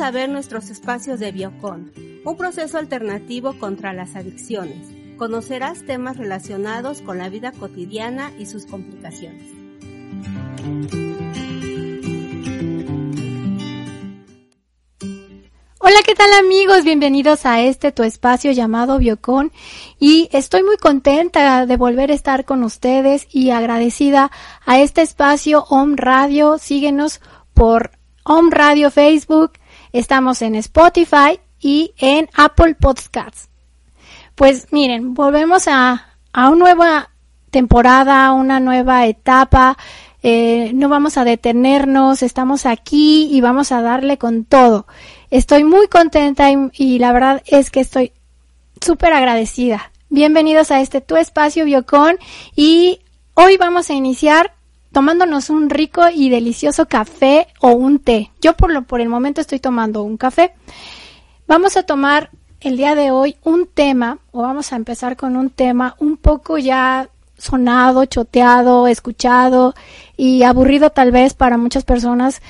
A ver nuestros espacios de Biocon, un proceso alternativo contra las adicciones. Conocerás temas relacionados con la vida cotidiana y sus complicaciones. Hola, ¿qué tal amigos? Bienvenidos a este tu espacio llamado Biocon y estoy muy contenta de volver a estar con ustedes y agradecida a este espacio Home Radio. Síguenos por Home Radio Facebook, Estamos en Spotify y en Apple Podcasts. Pues miren, volvemos a, a una nueva temporada, una nueva etapa. Eh, no vamos a detenernos, estamos aquí y vamos a darle con todo. Estoy muy contenta y, y la verdad es que estoy súper agradecida. Bienvenidos a este Tu Espacio Biocon y hoy vamos a iniciar tomándonos un rico y delicioso café o un té. Yo por, lo, por el momento estoy tomando un café. Vamos a tomar el día de hoy un tema, o vamos a empezar con un tema un poco ya sonado, choteado, escuchado y aburrido tal vez para muchas personas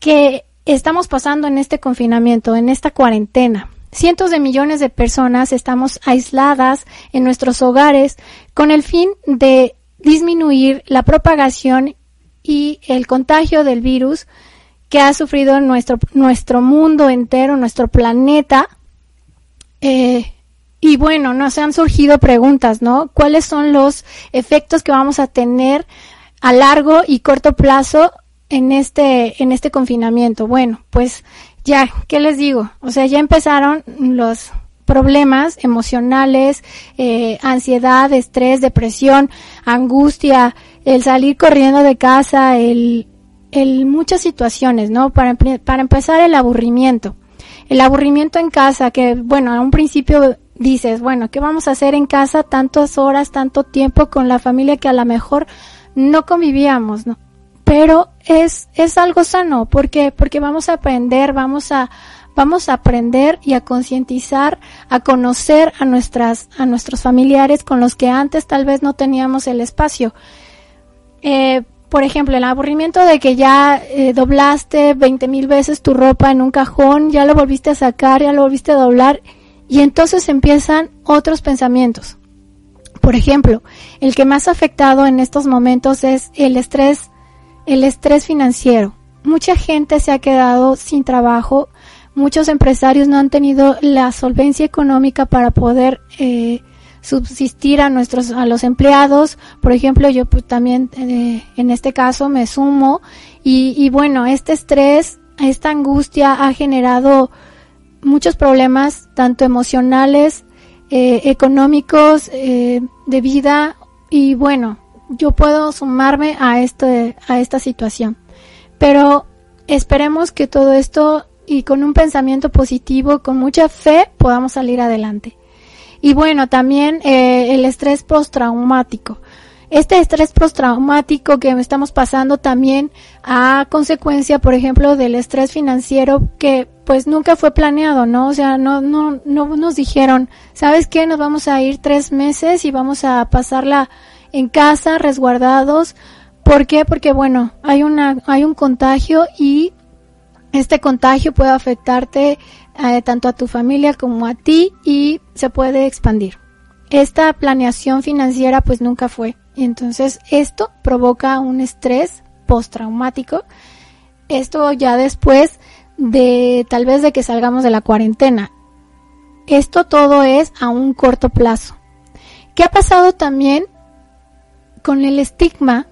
que estamos pasando en este confinamiento, en esta cuarentena. Cientos de millones de personas estamos aisladas en nuestros hogares con el fin de disminuir la propagación y el contagio del virus que ha sufrido nuestro, nuestro mundo entero, nuestro planeta. Eh, y bueno, nos han surgido preguntas, ¿no? ¿Cuáles son los efectos que vamos a tener a largo y corto plazo en este, en este confinamiento? Bueno, pues ya, ¿qué les digo? O sea, ya empezaron los problemas emocionales, eh, ansiedad, estrés, depresión, angustia, el salir corriendo de casa, el, el muchas situaciones, ¿no? Para, para empezar, el aburrimiento. El aburrimiento en casa, que bueno, a un principio dices, bueno, ¿qué vamos a hacer en casa tantas horas, tanto tiempo con la familia que a lo mejor no convivíamos, ¿no? Pero es, es algo sano, porque Porque vamos a aprender, vamos a, vamos a aprender y a concientizar, a conocer a nuestras, a nuestros familiares con los que antes tal vez no teníamos el espacio. Eh, por ejemplo, el aburrimiento de que ya eh, doblaste 20 mil veces tu ropa en un cajón, ya lo volviste a sacar, ya lo volviste a doblar, y entonces empiezan otros pensamientos. Por ejemplo, el que más afectado en estos momentos es el estrés, el estrés financiero. Mucha gente se ha quedado sin trabajo muchos empresarios no han tenido la solvencia económica para poder eh, subsistir a nuestros a los empleados. Por ejemplo yo pues, también eh, en este caso me sumo y, bueno este estrés esta angustia ha generado muchos problemas tanto emocionales eh, económicos de vida y bueno yo puedo sumarme a este a esta situación. Pero esperemos que todo esto y con un pensamiento positivo, con mucha fe, podamos salir adelante. Y bueno, también eh, el estrés postraumático. este estrés postraumático que estamos pasando también a consecuencia, por ejemplo, del estrés financiero que pues nunca fue planeado, ¿no? O sea, no, no, no nos dijeron, ¿sabes qué? Nos vamos a ir tres meses y vamos a pasarla en casa, resguardados. ¿Por qué? Porque bueno, hay una, hay un contagio y este contagio puede afectarte eh, tanto a tu familia como a ti y se puede expandir. Esta planeación financiera pues nunca fue. Y entonces esto provoca un estrés postraumático. Esto ya después de tal vez de que salgamos de la cuarentena. Esto todo es a un corto plazo. ¿Qué ha pasado también con el estigma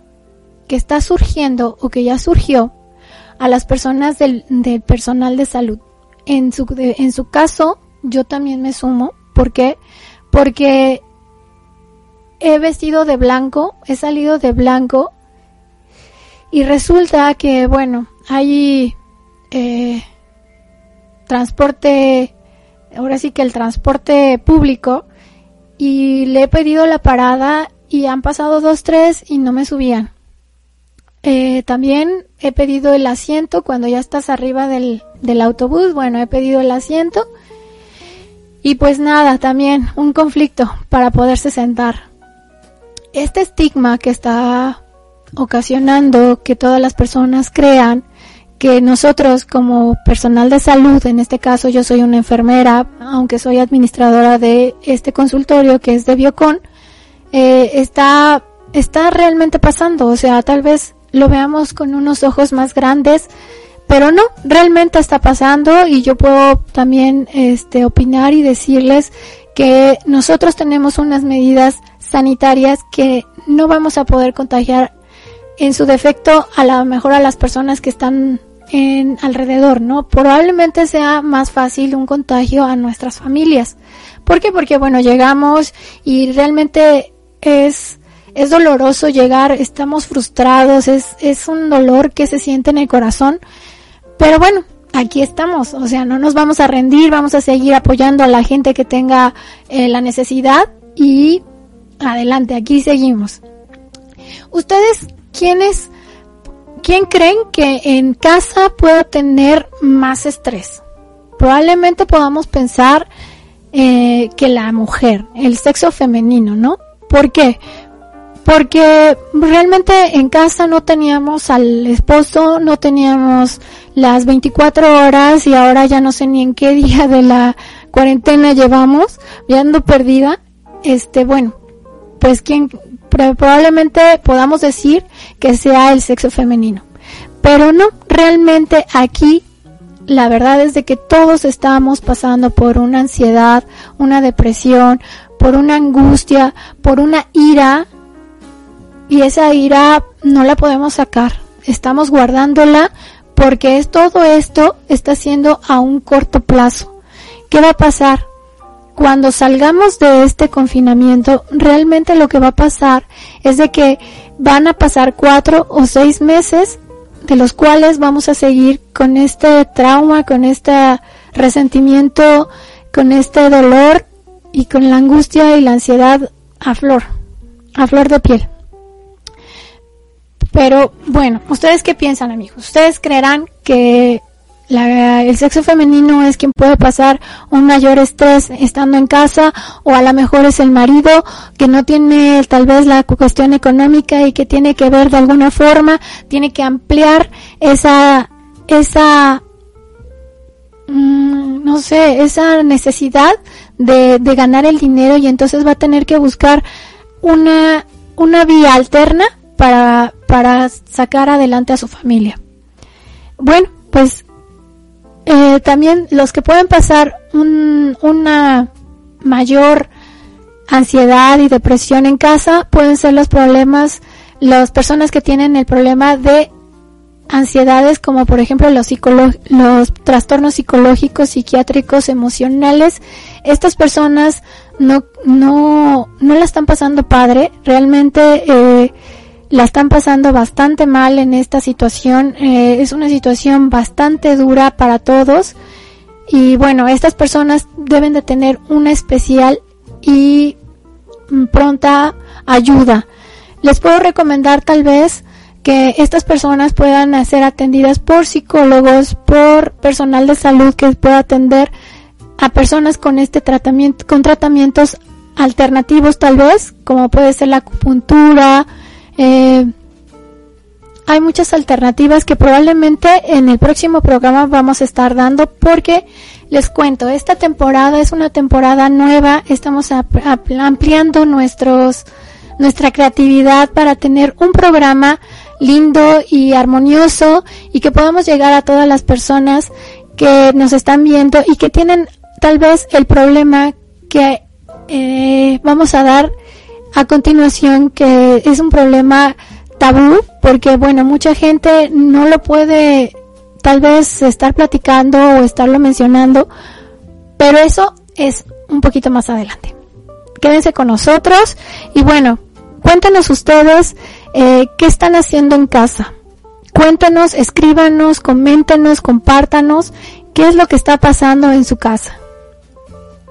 que está surgiendo o que ya surgió a las personas del, personal de salud? En su, en su caso, yo también me sumo. ¿Por qué? Porque he vestido de blanco, he salido de blanco y resulta que, bueno, hay eh, transporte, ahora sí que el transporte público y le he pedido la parada y han pasado dos, tres y no me subían. Eh, también he pedido el asiento cuando ya estás arriba del, del autobús, bueno, he pedido el asiento. Y pues nada, también un conflicto para poderse sentar. Este estigma que está ocasionando que todas las personas crean que nosotros como personal de salud, en este caso yo soy una enfermera, aunque soy administradora de este consultorio que es de Biocon, eh, está, está realmente pasando, o sea, tal vez lo veamos con unos ojos más grandes, pero no, realmente está pasando y yo puedo también este, opinar y decirles que nosotros tenemos unas medidas sanitarias que no vamos a poder contagiar en su defecto a lo mejor a las personas que están en alrededor, ¿no? Probablemente sea más fácil un contagio a nuestras familias. ¿Por qué? Porque bueno, llegamos y realmente es es doloroso llegar, estamos frustrados, es un dolor que se siente en el corazón. Pero bueno, aquí estamos, o sea, no nos vamos a rendir, vamos a seguir apoyando a la gente que tenga eh, la necesidad y Adelante, aquí seguimos. ¿Ustedes quiénes, quién creen que en casa pueda tener más estrés? Probablemente podamos pensar eh, que la mujer, el sexo femenino, ¿no? ¿Por qué? Porque realmente en casa no teníamos al esposo, no teníamos las 24 horas y ahora ya no sé ni en qué día de la cuarentena llevamos, ya ando perdida. Este, bueno, pues quien probablemente podamos decir que sea el sexo femenino. Pero no, realmente aquí la verdad es de que todos estamos pasando por una ansiedad, una depresión, por una angustia, por una ira y esa ira no la podemos sacar. Estamos guardándola porque es todo esto está siendo a un corto plazo. ¿Qué va a pasar? cuando salgamos de este confinamiento, realmente lo que va a pasar es de que van a pasar cuatro o seis meses de los cuales vamos a seguir con este trauma, con este resentimiento, con este dolor y con la angustia y la ansiedad a flor, a flor de piel. Pero bueno, ¿ustedes qué piensan amigos? ¿Ustedes creerán que el sexo femenino es quien puede pasar un mayor estrés estando en casa o a lo mejor es el marido que no tiene tal vez la cuestión económica y que tiene que ver de alguna forma, tiene que ampliar esa, esa, mm, no sé, esa necesidad de, de ganar el dinero y entonces va a tener que buscar una, una vía alterna para, para sacar adelante a su familia. Bueno, pues eh, también los que pueden pasar una mayor ansiedad y depresión en casa pueden ser los problemas, las personas que tienen el problema de ansiedades como por ejemplo los, los trastornos psicológicos, psiquiátricos, emocionales. Estas personas no, no, no la están pasando padre, realmente eh, la están pasando bastante mal en esta situación. Eh, es una situación bastante dura para todos. Y bueno, estas personas deben de tener una especial y pronta ayuda. les puedo recomendar tal vez que estas personas puedan ser atendidas por psicólogos, por personal de salud que pueda atender a personas con este tratamiento, con tratamientos alternativos tal vez, como puede ser la acupuntura, eh, hay muchas alternativas que probablemente en el próximo programa vamos a estar dando porque les cuento, esta temporada es una temporada nueva, estamos ampliando nuestros, nuestra creatividad para tener un programa lindo y armonioso y que podamos llegar a todas las personas que nos están viendo y que tienen tal vez el problema que eh, vamos a dar a continuación que es un problema tabú porque bueno mucha gente no lo puede tal vez estar platicando o estarlo mencionando pero eso es un poquito más adelante. Quédense con nosotros y bueno cuéntenos ustedes eh, qué están haciendo en casa cuéntenos escríbanos coméntenos compártanos qué es lo que está pasando en su casa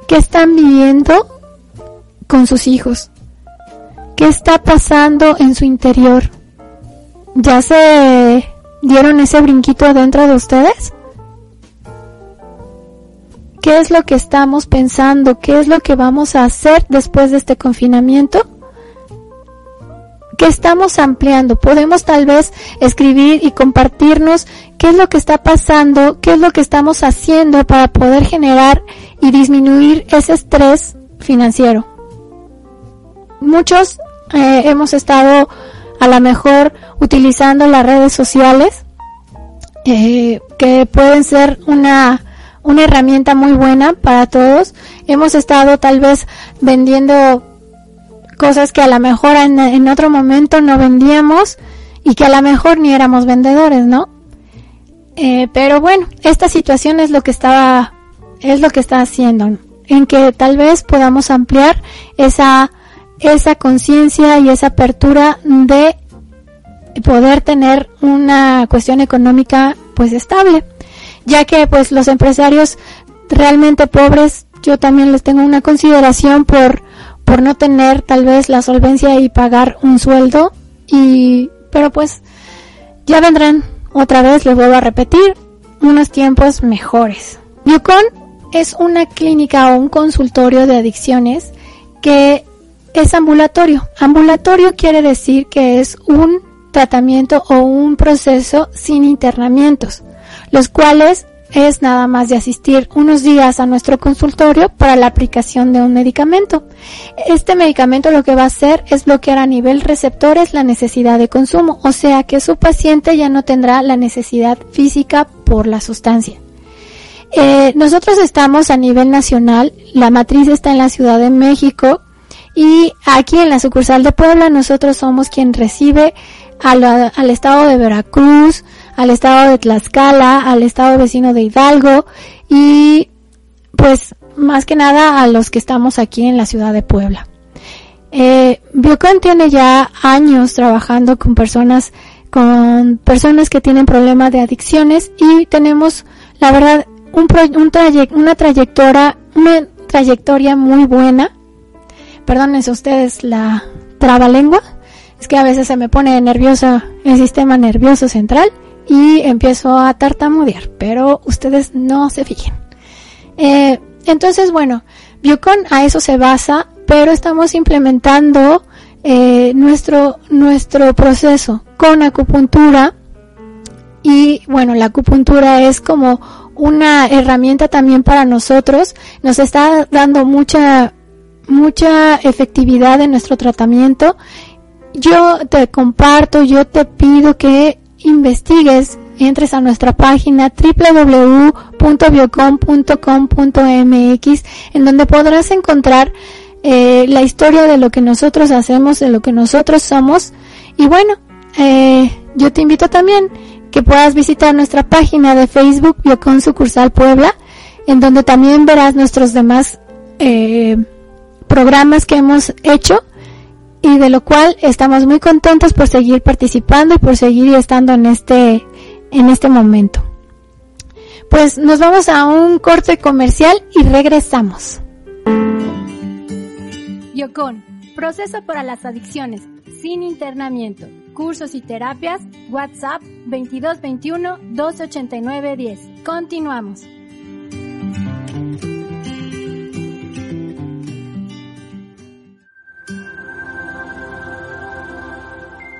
qué están viviendo con sus hijos ¿Qué está pasando en su interior? ¿Ya se dieron ese brinquito dentro de ustedes? ¿Qué es lo que estamos pensando? ¿Qué es lo que vamos a hacer después de este confinamiento? ¿Qué estamos ampliando? Podemos tal vez escribir y compartirnos qué es lo que está pasando, qué es lo que estamos haciendo para poder generar y disminuir ese estrés financiero. Muchos eh, hemos estado a lo mejor utilizando las redes sociales, eh, que pueden ser una, una herramienta muy buena para todos. Hemos estado tal vez vendiendo cosas que a lo mejor en, en otro momento no vendíamos y que a lo mejor ni éramos vendedores, ¿no? Eh, pero bueno, esta situación es lo que estaba, es lo que está haciendo, en que tal vez podamos ampliar esa esa conciencia y esa apertura de poder tener una cuestión económica pues estable, ya que pues los empresarios realmente pobres yo también les tengo una consideración por por no tener tal vez la solvencia y pagar un sueldo y pero pues ya vendrán otra vez les vuelvo a repetir unos tiempos mejores. Yukon es una clínica o un consultorio de adicciones que es ambulatorio. Ambulatorio quiere decir que es un tratamiento o un proceso sin internamientos, los cuales es nada más de asistir unos días a nuestro consultorio para la aplicación de un medicamento. Este medicamento lo que va a hacer es bloquear a nivel receptores la necesidad de consumo, o sea que su paciente ya no tendrá la necesidad física por la sustancia. Eh, nosotros estamos a nivel nacional, la matriz está en la Ciudad de México, y aquí en la sucursal de Puebla nosotros somos quien recibe al, estado de Veracruz, al estado de Tlaxcala, al estado vecino de Hidalgo y pues más que nada a los que estamos aquí en la ciudad de Puebla. Eh, Biocon tiene ya años trabajando con personas con personas que tienen problemas de adicciones y tenemos la verdad un, un una trayectoria una trayectoria muy buena perdónense ustedes la lengua es que a veces se me pone nerviosa el sistema nervioso central y empiezo a tartamudear, pero ustedes no se fijen. Eh, entonces, bueno, Biocon a eso se basa, pero estamos implementando eh, nuestro, nuestro proceso con acupuntura y bueno, la acupuntura es como una herramienta también para nosotros, nos está dando mucha mucha efectividad en nuestro tratamiento, yo te comparto, yo te pido que investigues, entres a nuestra página www.biocom.com.mx en donde podrás encontrar eh, la historia de lo que nosotros hacemos, de lo que nosotros somos. Y bueno, eh, yo te invito también que puedas visitar nuestra página de Facebook Biocon Sucursal Puebla, en donde también verás nuestros demás eh, programas que hemos hecho y de lo cual estamos muy contentos por seguir participando y por seguir estando en este en este momento. Pues nos vamos a un corte comercial y regresamos. Yocon, proceso para las adicciones sin internamiento. Cursos y terapias, WhatsApp 2221 289 10. Continuamos.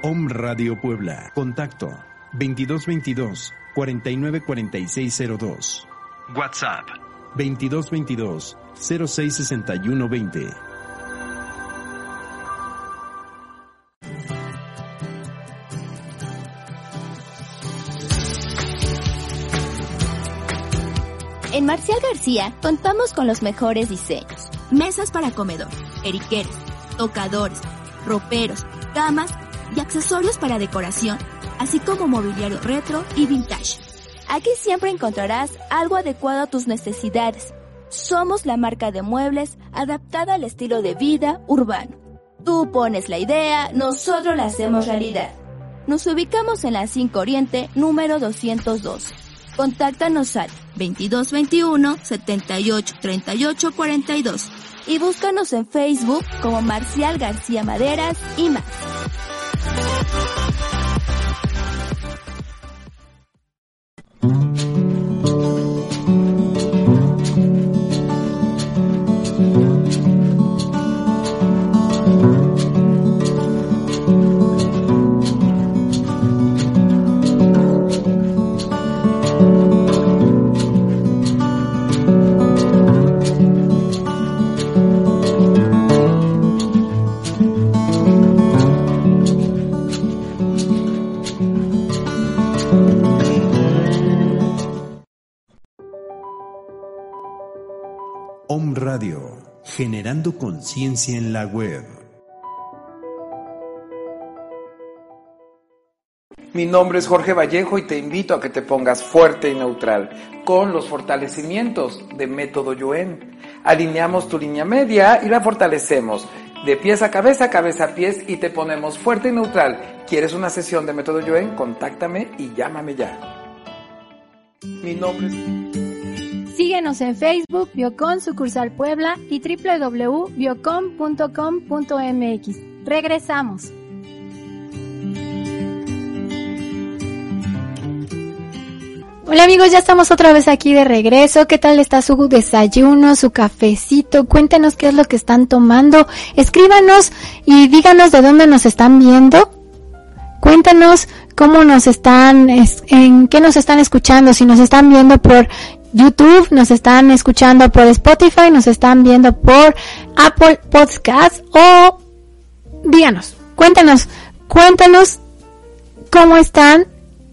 Om Radio Puebla. Contacto 2222 494602. WhatsApp 2222 066120. En Marcial García contamos con los mejores diseños. Mesas para comedor, periqueros, tocadores, roperos, camas y accesorios para decoración, así como mobiliario retro y vintage. Aquí siempre encontrarás algo adecuado a tus necesidades. Somos la marca de muebles adaptada al estilo de vida urbano. Tú pones la idea, nosotros la hacemos realidad. Nos ubicamos en la 5 Oriente, número 202. Contáctanos al 2221 78 38 42 y búscanos en Facebook como Marcial García Maderas y más. Conciencia en la web. Mi nombre es Jorge Vallejo y te invito a que te pongas fuerte y neutral con los fortalecimientos de método Yuen. Alineamos tu línea media y la fortalecemos de pies a cabeza, cabeza a pies y te ponemos fuerte y neutral. ¿Quieres una sesión de método Yuen? Contáctame y llámame ya. Mi nombre es... Síguenos en Facebook, Biocon Sucursal Puebla y www.biocon.com.mx. Regresamos. Hola amigos, ya estamos otra vez aquí de regreso. ¿Qué tal está su desayuno, su cafecito? Cuéntenos qué es lo que están tomando. Escríbanos y díganos de dónde nos están viendo. Cuéntanos cómo nos están, en qué nos están escuchando, si nos están viendo por YouTube, nos están escuchando por Spotify, nos están viendo por Apple Podcast o díganos, cuéntanos, cuéntanos cómo están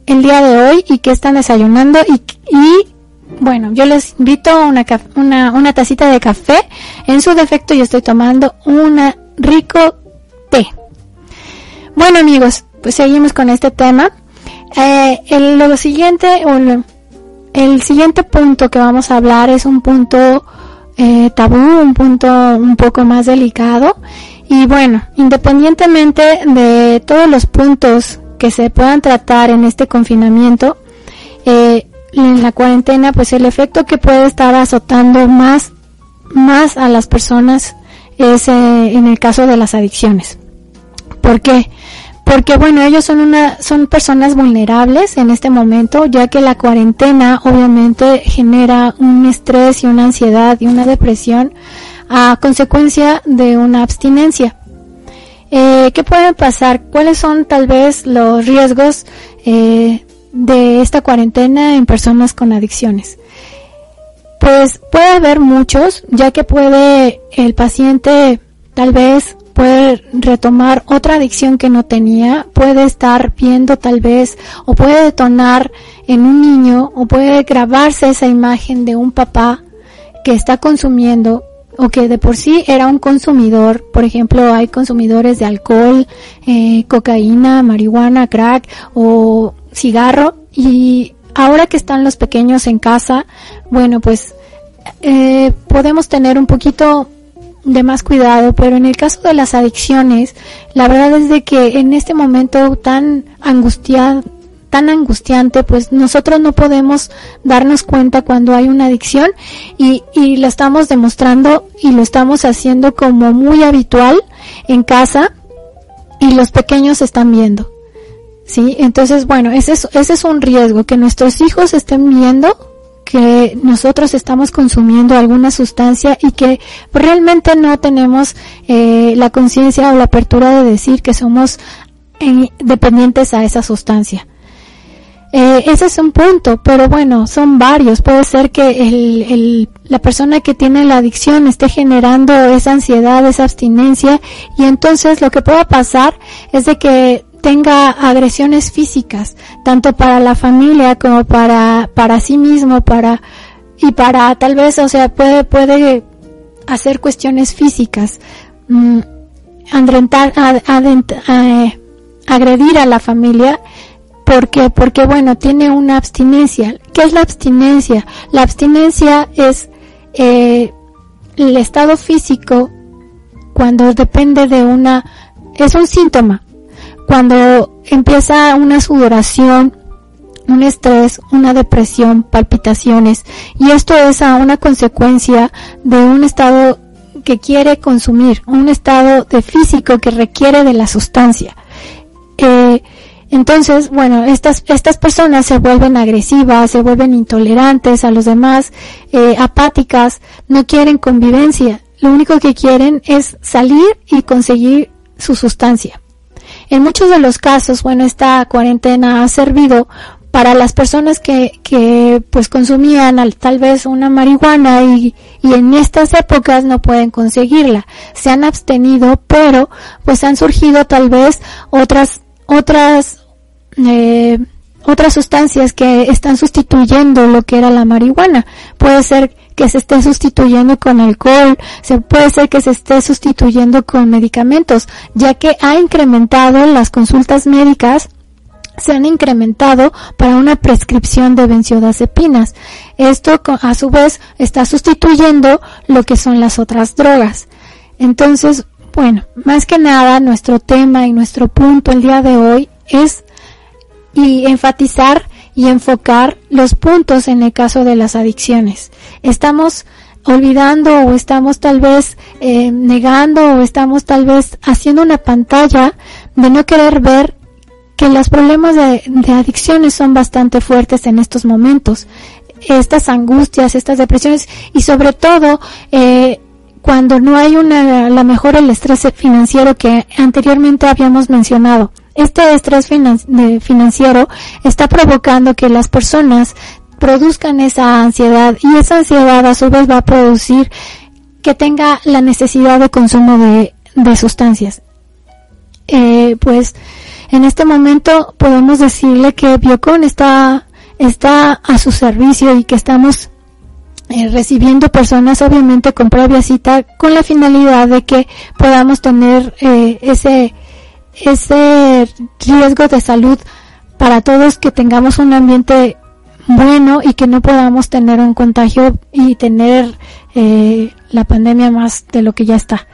el día de hoy y qué están desayunando y, bueno, yo les invito a una, una, una tacita de café. En su defecto yo estoy tomando una rico té. Bueno amigos, pues seguimos con este tema. Eh, el, lo siguiente, o el, el siguiente punto que vamos a hablar es un punto eh, tabú, un punto un poco más delicado. Y bueno, independientemente de todos los puntos que se puedan tratar en este confinamiento, eh, en la cuarentena, pues el efecto que puede estar azotando más, más a las personas es eh, en el caso de las adicciones. ¿Por qué? Porque bueno, ellos son una, son personas vulnerables en este momento, ya que la cuarentena obviamente genera un estrés y una ansiedad y una depresión a consecuencia de una abstinencia. Eh, ¿Qué puede pasar? ¿Cuáles son tal vez los riesgos eh, de esta cuarentena en personas con adicciones? Pues puede haber muchos, ya que puede el paciente tal vez puede retomar otra adicción que no tenía, puede estar viendo tal vez o puede detonar en un niño o puede grabarse esa imagen de un papá que está consumiendo o que de por sí era un consumidor, por ejemplo, hay consumidores de alcohol, eh, cocaína, marihuana, crack o cigarro. Y ahora que están los pequeños en casa, bueno, pues eh, podemos tener un poquito de más cuidado, pero en el caso de las adicciones, la verdad es de que en este momento tan angustiado, tan angustiante, pues nosotros no podemos darnos cuenta cuando hay una adicción y, y lo estamos demostrando y lo estamos haciendo como muy habitual en casa. y los pequeños están viendo. ¿Sí? Entonces, bueno, ese es, ese es un riesgo, que nuestros hijos estén viendo que nosotros estamos consumiendo alguna sustancia y que realmente no tenemos eh, la conciencia o la apertura de decir que somos eh, dependientes a esa sustancia. Eh, ese es un punto, pero bueno, son varios. Puede ser que el, el, la persona que tiene la adicción esté generando esa ansiedad, esa abstinencia, y entonces lo que pueda pasar es de que tenga agresiones físicas, tanto para la familia como para, para sí mismo, para, y para tal vez, o sea, puede, puede hacer cuestiones físicas, mm, agredir a la familia porque, porque bueno, tiene una abstinencia. ¿Qué es la abstinencia? La abstinencia es eh, el estado físico cuando depende de una, es un síntoma. Cuando empieza una sudoración, un estrés, una depresión, palpitaciones, y esto es a una consecuencia de un estado que quiere consumir, un estado de físico que requiere de la sustancia. Eh, entonces, bueno, estas, estas personas se vuelven agresivas, se vuelven intolerantes a los demás, eh, apáticas, no quieren convivencia. Lo único que quieren es salir y conseguir su sustancia. En muchos de los casos, bueno, esta cuarentena ha servido para las personas que, que pues consumían tal vez una marihuana y, y en estas épocas no pueden conseguirla. Se han abstenido, pero pues han surgido tal vez otras otras eh, otras sustancias que están sustituyendo lo que era la marihuana. Puede ser que se esté sustituyendo con alcohol, se puede ser que se esté sustituyendo con medicamentos, ya que ha incrementado las consultas médicas se han incrementado para una prescripción de benzodiazepinas. Esto a su vez está sustituyendo lo que son las otras drogas. Entonces, bueno, más que nada nuestro tema y nuestro punto el día de hoy es y enfatizar y enfocar los puntos en el caso de las adicciones. Estamos olvidando o estamos tal vez eh, negando o estamos tal vez haciendo una pantalla de no querer ver que los problemas de, adicciones son bastante fuertes en estos momentos. Estas angustias, estas depresiones y sobre todo eh, cuando no hay una, la mejor el estrés financiero que anteriormente habíamos mencionado. Este estrés financiero está provocando que las personas produzcan esa ansiedad y esa ansiedad a su vez va a producir que tenga la necesidad de consumo de, sustancias. Eh, pues en este momento podemos decirle que Biocon está, está a su servicio y que estamos eh, recibiendo personas obviamente con previa cita con la finalidad de que podamos tener eh, ese ese riesgo de salud para todos que tengamos un ambiente bueno y que no podamos tener un contagio y tener eh, la pandemia más de lo que ya está.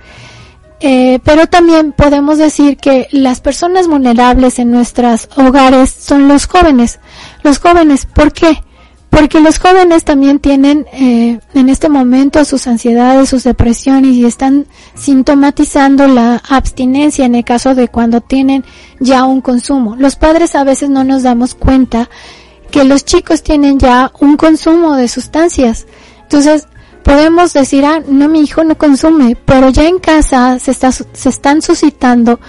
Eh, pero también podemos decir que las personas vulnerables en nuestros hogares son los jóvenes. Los jóvenes, ¿por qué? Porque los jóvenes también tienen eh, en este momento sus ansiedades, sus depresiones y están sintomatizando la abstinencia en el caso de cuando tienen ya un consumo. Los padres a veces no nos damos cuenta que los chicos tienen ya un consumo de sustancias. Entonces, podemos decir, ah, no, mi hijo no consume, pero ya en casa se, está, se están suscitando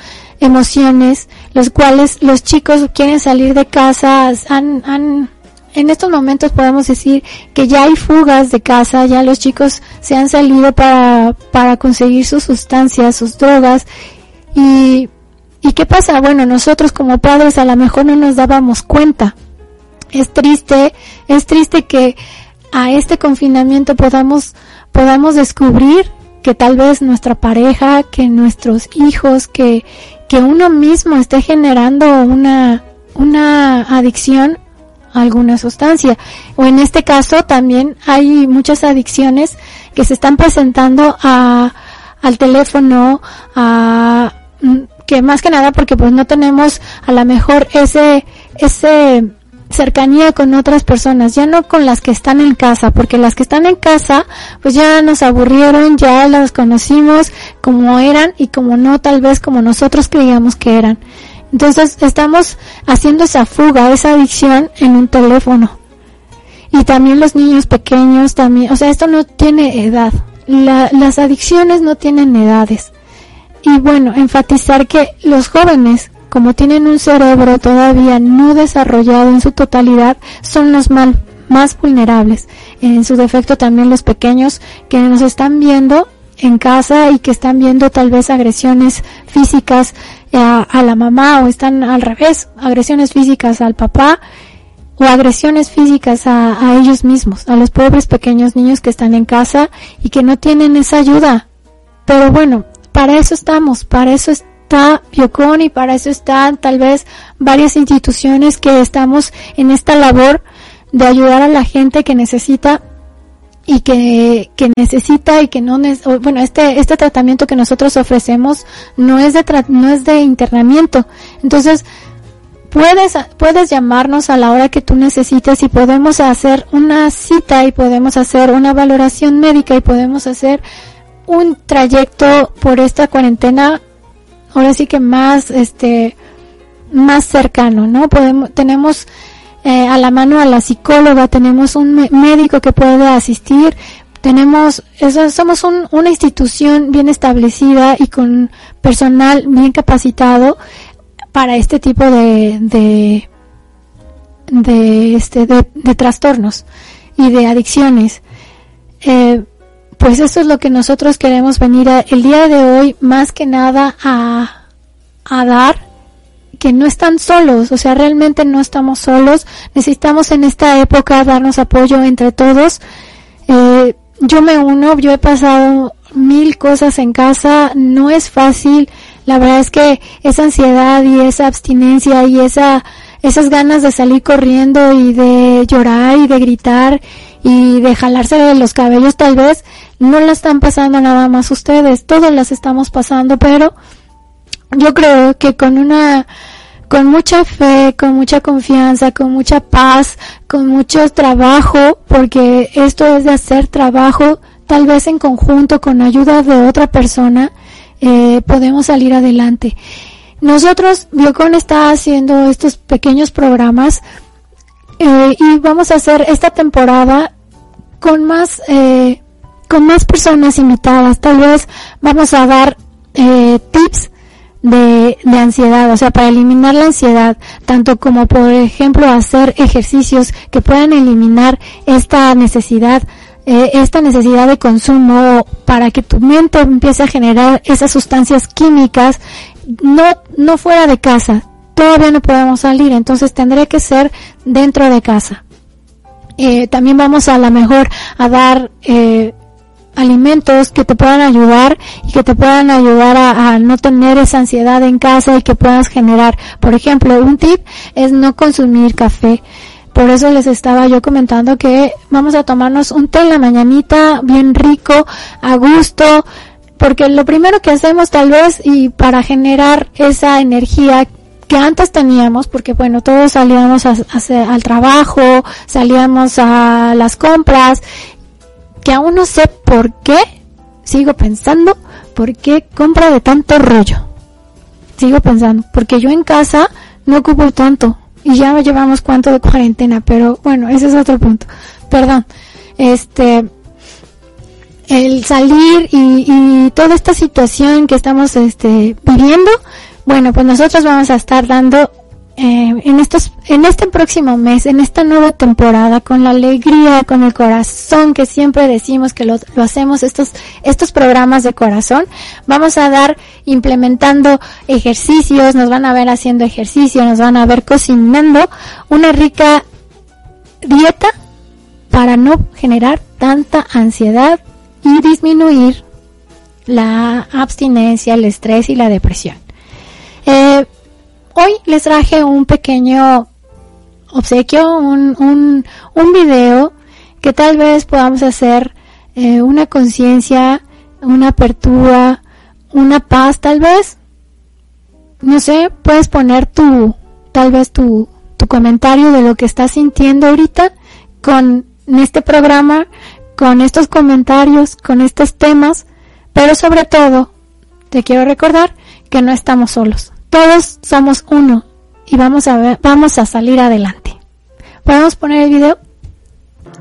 emociones, los cuales los chicos quieren salir de casa, han, han en estos momentos podemos decir que ya hay fugas de casa, ya los chicos se han salido para, para conseguir sus sustancias, sus drogas. Y, ¿Y qué pasa? Bueno, nosotros como padres a lo mejor no nos dábamos cuenta. Es triste, es triste que a este confinamiento podamos, podamos descubrir que tal vez nuestra pareja, que nuestros hijos, que, que uno mismo esté generando una, una adicción alguna sustancia. O en este caso también hay muchas adicciones que se están presentando a, al teléfono, a, mm, que más que nada porque pues no tenemos a lo mejor ese, ese, cercanía con otras personas, ya no con las que están en casa, porque las que están en casa, pues ya nos aburrieron, ya las conocimos como eran y como no, tal vez como nosotros creíamos que eran. Entonces estamos haciendo esa fuga, esa adicción en un teléfono. Y también los niños pequeños, también, o sea, esto no tiene edad. las adicciones no tienen edades. Y bueno, enfatizar que los jóvenes como tienen un cerebro todavía no desarrollado en su totalidad, son los mal, más vulnerables. En su defecto también los pequeños que nos están viendo en casa y que están viendo tal vez agresiones físicas a, la mamá o están al revés, agresiones físicas al papá o agresiones físicas a, a ellos mismos, a los pobres pequeños niños que están en casa y que no tienen esa ayuda. Pero bueno, para eso estamos, para eso es, está Biocon y para eso están tal vez varias instituciones que estamos en esta labor de ayudar a la gente que necesita y que, que necesita y que no bueno este este tratamiento que nosotros ofrecemos no es de no es de internamiento entonces puedes puedes llamarnos a la hora que tú necesites y podemos hacer una cita y podemos hacer una valoración médica y podemos hacer un trayecto por esta cuarentena ahora sí que más, este, más cercano, ¿no? Podemos, tenemos eh, a la mano a la psicóloga, tenemos un médico que puede asistir, tenemos, eso, somos una institución bien establecida y con personal bien capacitado para este tipo de, de, de este, de, trastornos y de adicciones. Eh, pues eso es lo que nosotros queremos venir el día de hoy más que nada a, a dar que no están solos, o sea, realmente no estamos solos, necesitamos en esta época darnos apoyo entre todos. Eh, yo me uno, yo he pasado mil cosas en casa, no es fácil, la verdad es que esa ansiedad y esa abstinencia y esa, esas ganas de salir corriendo y de llorar y de gritar y de jalarse de los cabellos tal vez, no la están pasando nada más ustedes, todos las estamos pasando, pero yo creo que con una, con mucha fe, con mucha confianza, con mucha paz, con mucho trabajo, porque esto es de hacer trabajo, tal vez en conjunto, con ayuda de otra persona, eh, podemos salir adelante. Nosotros, Biocon está haciendo estos pequeños programas eh, y vamos a hacer esta temporada con más eh, con más personas invitadas. Tal vez vamos a dar eh, tips de, de, ansiedad, o sea, para eliminar la ansiedad, tanto como por ejemplo hacer ejercicios que puedan eliminar esta necesidad, eh, esta necesidad de consumo para que tu mente empiece a generar esas sustancias químicas, no, no fuera de casa. Todavía no podemos salir, entonces tendré que ser dentro de casa. Eh, también vamos a la mejor a dar eh, alimentos que te puedan ayudar y que te puedan ayudar a, no tener esa ansiedad en casa y que puedas generar. Por ejemplo, un tip es no consumir café. Por eso les estaba yo comentando que vamos a tomarnos un té en la mañanita bien rico, a gusto, porque lo primero que hacemos tal vez y para generar esa energía que antes teníamos, porque bueno, todos salíamos al trabajo, salíamos a las compras que aún no sé por qué, sigo pensando, por qué compra de tanto rollo. Sigo pensando, porque yo en casa no ocupo tanto y ya llevamos cuánto de cuarentena, pero bueno, ese es otro punto. Perdón. Este, el salir y, toda esta situación que estamos este, viviendo, bueno, pues nosotros vamos a estar dando eh, en estos, en este próximo mes, en esta nueva temporada, con la alegría, con el corazón que siempre decimos que lo, hacemos estos, estos programas de corazón, vamos a dar implementando ejercicios, nos van a ver haciendo ejercicio, nos van a ver cocinando una rica dieta para no generar tanta ansiedad y disminuir la abstinencia, el estrés y la depresión. Hoy les traje un pequeño obsequio, un, un, un video que tal vez podamos hacer eh, una conciencia, una apertura, una paz tal vez. No sé, puedes poner tu, tal vez tu, tu comentario de lo que estás sintiendo ahorita con este programa, con estos comentarios, con estos temas, pero sobre todo te quiero recordar que no estamos solos. Todos somos uno y vamos a ver, vamos a salir adelante. ¿Podemos poner el video?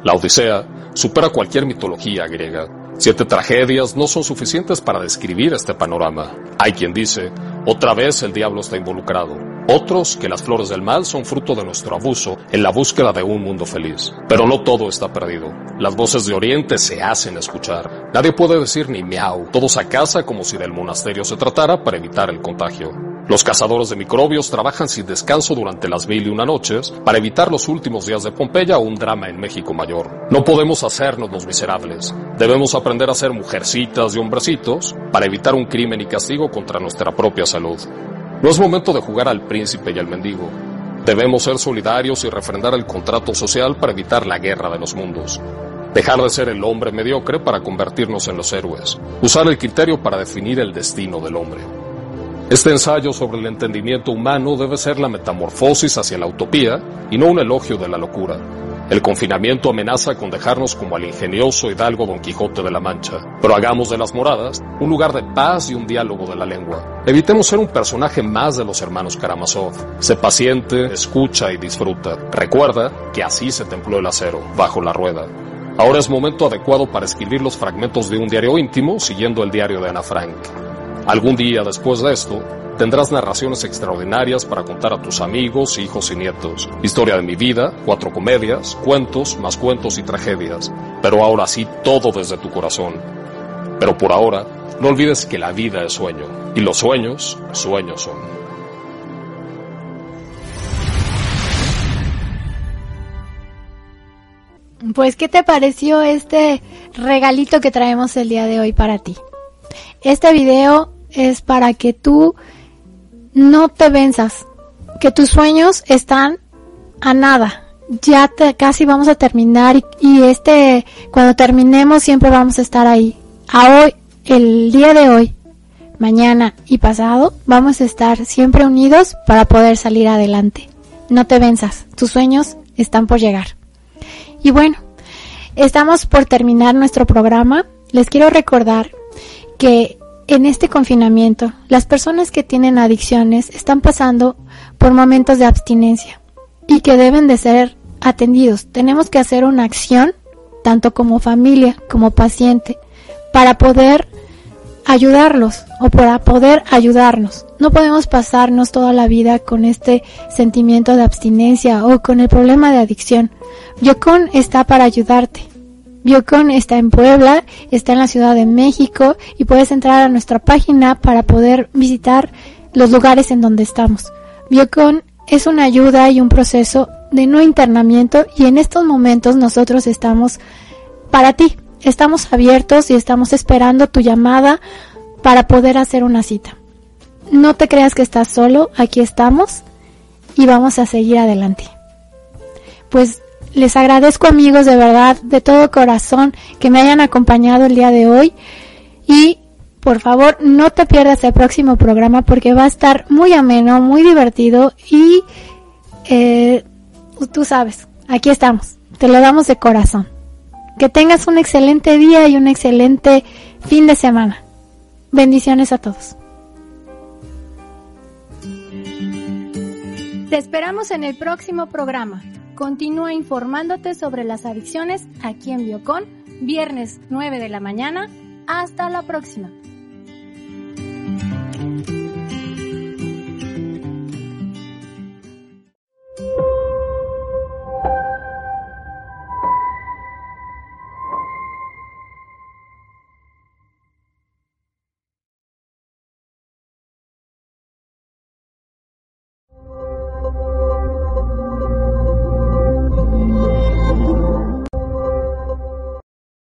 La Odisea supera cualquier mitología griega. Siete tragedias no son suficientes para describir este panorama. Hay quien dice, otra vez el diablo está involucrado. Otros que las flores del mal son fruto de nuestro abuso en la búsqueda de un mundo feliz. Pero no todo está perdido. Las voces de Oriente se hacen escuchar. Nadie puede decir ni miau. Todos a casa como si del monasterio se tratara para evitar el contagio. Los cazadores de microbios trabajan sin descanso durante las mil y una noches para evitar los últimos días de Pompeya o un drama en México Mayor. No podemos hacernos los miserables. Debemos aprender a ser mujercitas y hombrecitos para evitar un crimen y castigo contra nuestra propia salud. No es momento de jugar al príncipe y al mendigo. Debemos ser solidarios y refrendar el contrato social para evitar la guerra de los mundos. Dejar de ser el hombre mediocre para convertirnos en los héroes. Usar el criterio para definir el destino del hombre. Este ensayo sobre el entendimiento humano debe ser la metamorfosis hacia la utopía y no un elogio de la locura. El confinamiento amenaza con dejarnos como al ingenioso hidalgo Don Quijote de la Mancha, pero hagamos de las moradas un lugar de paz y un diálogo de la lengua. Evitemos ser un personaje más de los hermanos Karamazov. Sé paciente, escucha y disfruta. Recuerda que así se templó el acero, bajo la rueda. Ahora es momento adecuado para escribir los fragmentos de un diario íntimo siguiendo el diario de Ana Frank. Algún día después de esto, tendrás narraciones extraordinarias para contar a tus amigos, hijos y nietos. Historia de mi vida, cuatro comedias, cuentos, más cuentos y tragedias. Pero ahora sí, todo desde tu corazón. Pero por ahora, no olvides que la vida es sueño. Y los sueños, sueños son. Pues, ¿qué te pareció este regalito que traemos el día de hoy para ti? Este video es para que tú no te venzas, que tus sueños están a nada. Ya te, casi vamos a terminar y, este, cuando terminemos siempre vamos a estar ahí. A hoy, el día de hoy, mañana y pasado, vamos a estar siempre unidos para poder salir adelante. No te venzas, tus sueños están por llegar. Y bueno, estamos por terminar nuestro programa. Les quiero recordar que en este confinamiento, las personas que tienen adicciones están pasando por momentos de abstinencia y que deben de ser atendidos. Tenemos que hacer una acción, tanto como familia como paciente, para poder ayudarlos o para poder ayudarnos. No podemos pasarnos toda la vida con este sentimiento de abstinencia o con el problema de adicción. Yocon está para ayudarte. Biocon está en Puebla, está en la Ciudad de México y puedes entrar a nuestra página para poder visitar los lugares en donde estamos. Biocon es una ayuda y un proceso de no internamiento y en estos momentos nosotros estamos para ti. Estamos abiertos y estamos esperando tu llamada para poder hacer una cita. No te creas que estás solo, aquí estamos y vamos a seguir adelante. Pues les agradezco amigos de verdad, de todo corazón, que me hayan acompañado el día de hoy. Y por favor, no te pierdas el próximo programa porque va a estar muy ameno, muy divertido y eh, tú sabes, aquí estamos, te lo damos de corazón. Que tengas un excelente día y un excelente fin de semana. Bendiciones a todos. Te esperamos en el próximo programa. Continúa informándote sobre las adicciones aquí en Biocon, viernes 9 de la mañana. Hasta la próxima.